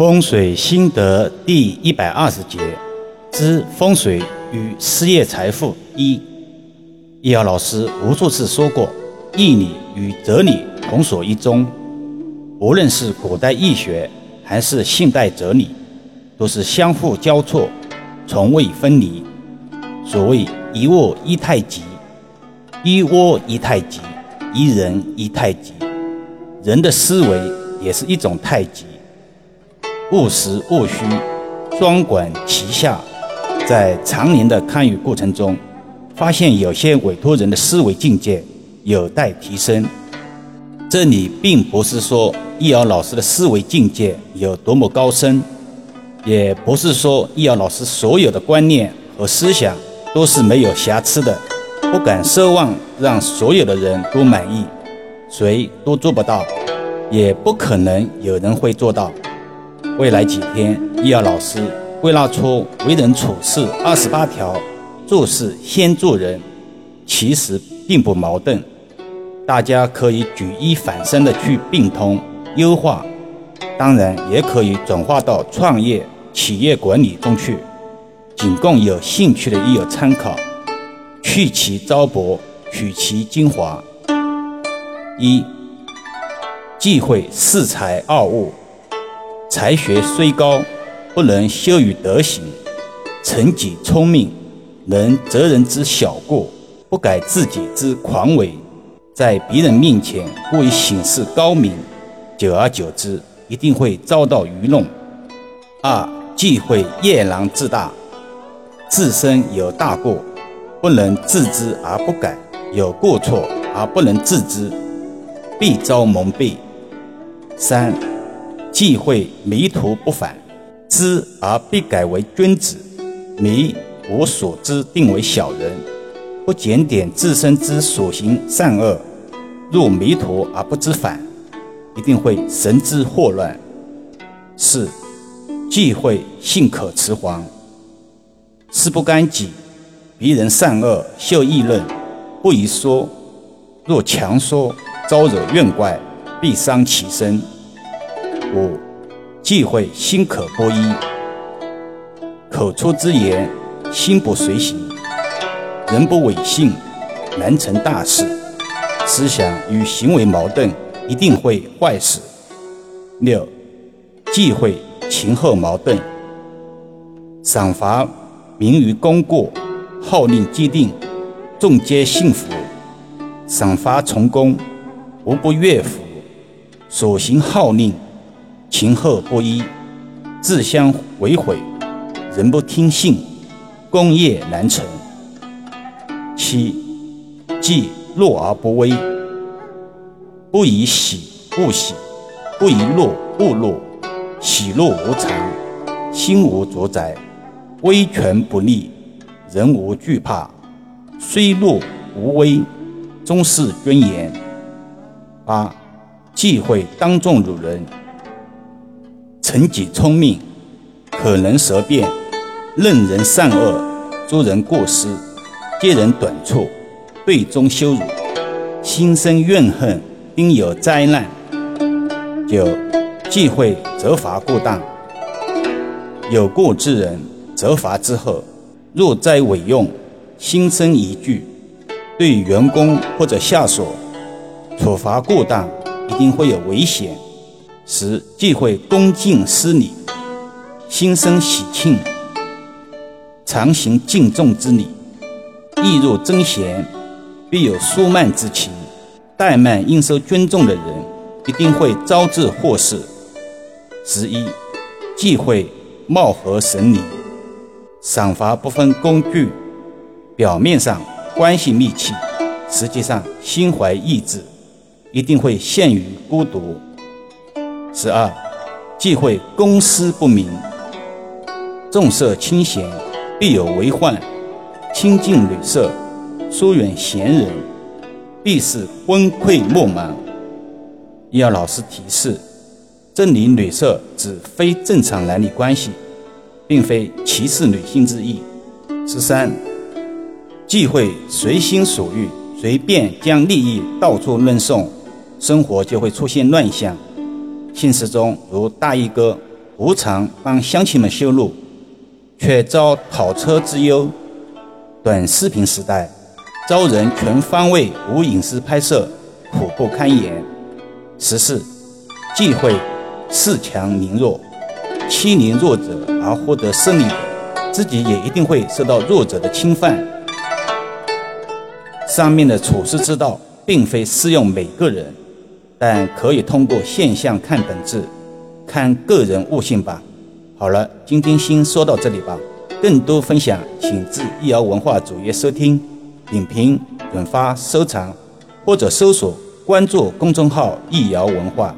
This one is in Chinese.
风水心得第一百二十节之风水与事业财富一。易遥老师无数次说过，义理与哲理同属一宗，无论是古代易学还是现代哲理，都是相互交错，从未分离。所谓一物一太极，一窝一太极，一人一太极，人的思维也是一种太极。务实务虚，双管齐下，在常年的看与过程中，发现有些委托人的思维境界有待提升。这里并不是说易遥老师的思维境界有多么高深，也不是说易遥老师所有的观念和思想都是没有瑕疵的。不敢奢望让所有的人都满意，谁都做不到，也不可能有人会做到。未来几天，易遥老师归纳出为人处事二十八条，做事先做人，其实并不矛盾，大家可以举一反三的去并通优化，当然也可以转化到创业、企业管理中去，仅供有兴趣的益友参考，去其糟粕，取其精华。一，忌讳恃才傲物。才学虽高，不能修于德行；成己聪明，能责人之小过，不改自己之狂为。在别人面前过于显示高明，久而久之，一定会遭到愚弄。二忌讳夜郎自大，自身有大过，不能自知而不改；有过错而不能自知，必遭蒙蔽。三。忌讳迷途不返，知而必改为君子；迷无所知，定为小人。不检点自身之所行善恶，若迷途而不知返，一定会神志惑乱。四忌讳性可迟缓，事不干己，别人善恶秀议论，不宜说；若强说，招惹怨怪，必伤其身。五，忌讳心可不一，口出之言，心不随行，人不违信，难成大事。思想与行为矛盾，一定会坏事。六，忌讳前后矛盾，赏罚明于功过，号令既定，众皆信服。赏罚从公，无不悦服，所行号令。情后不一，自相为毁，人不听信，功业难成。七，忌弱而不威，不以喜勿喜，不以怒勿怒，喜怒无常，心无主宰，威权不立，人无惧怕，虽弱无威，终是尊严。八，忌讳当众辱人。成己聪明，可能舌辩，任人善恶，诸人过失，揭人短处，对中羞辱，心生怨恨，应有灾难。九，忌讳责罚过当。有过之人，责罚之后，若再违用，心生疑惧，对员工或者下属处罚过当，一定会有危险。十忌讳恭敬失礼，心生喜庆，常行敬重之礼。易若争贤，必有疏慢之情。怠慢应受尊重的人，一定会招致祸事。十一忌讳貌合神离，赏罚不分工具，表面上关系密切，实际上心怀异志，一定会陷于孤独。十二，忌讳公私不明，重色轻贤，必有为患；亲近女色，疏远贤人，必是昏聩莫忙。要老师提示：这里女色指非正常男女关系，并非歧视女性之意。十三，忌讳随心所欲，随便将利益到处论送，生活就会出现乱象。现实中，如大衣哥无偿帮乡亲们修路，却遭讨车之忧。短视频时代，遭人全方位无隐私拍摄，苦不堪言。十四，忌讳恃强凌弱，欺凌弱者而获得胜利，自己也一定会受到弱者的侵犯。上面的处世之道，并非适用每个人。但可以通过现象看本质，看个人悟性吧。好了，今天先说到这里吧。更多分享，请至易瑶文化主页收听、点评、转发、收藏，或者搜索关注公众号“易瑶文化”。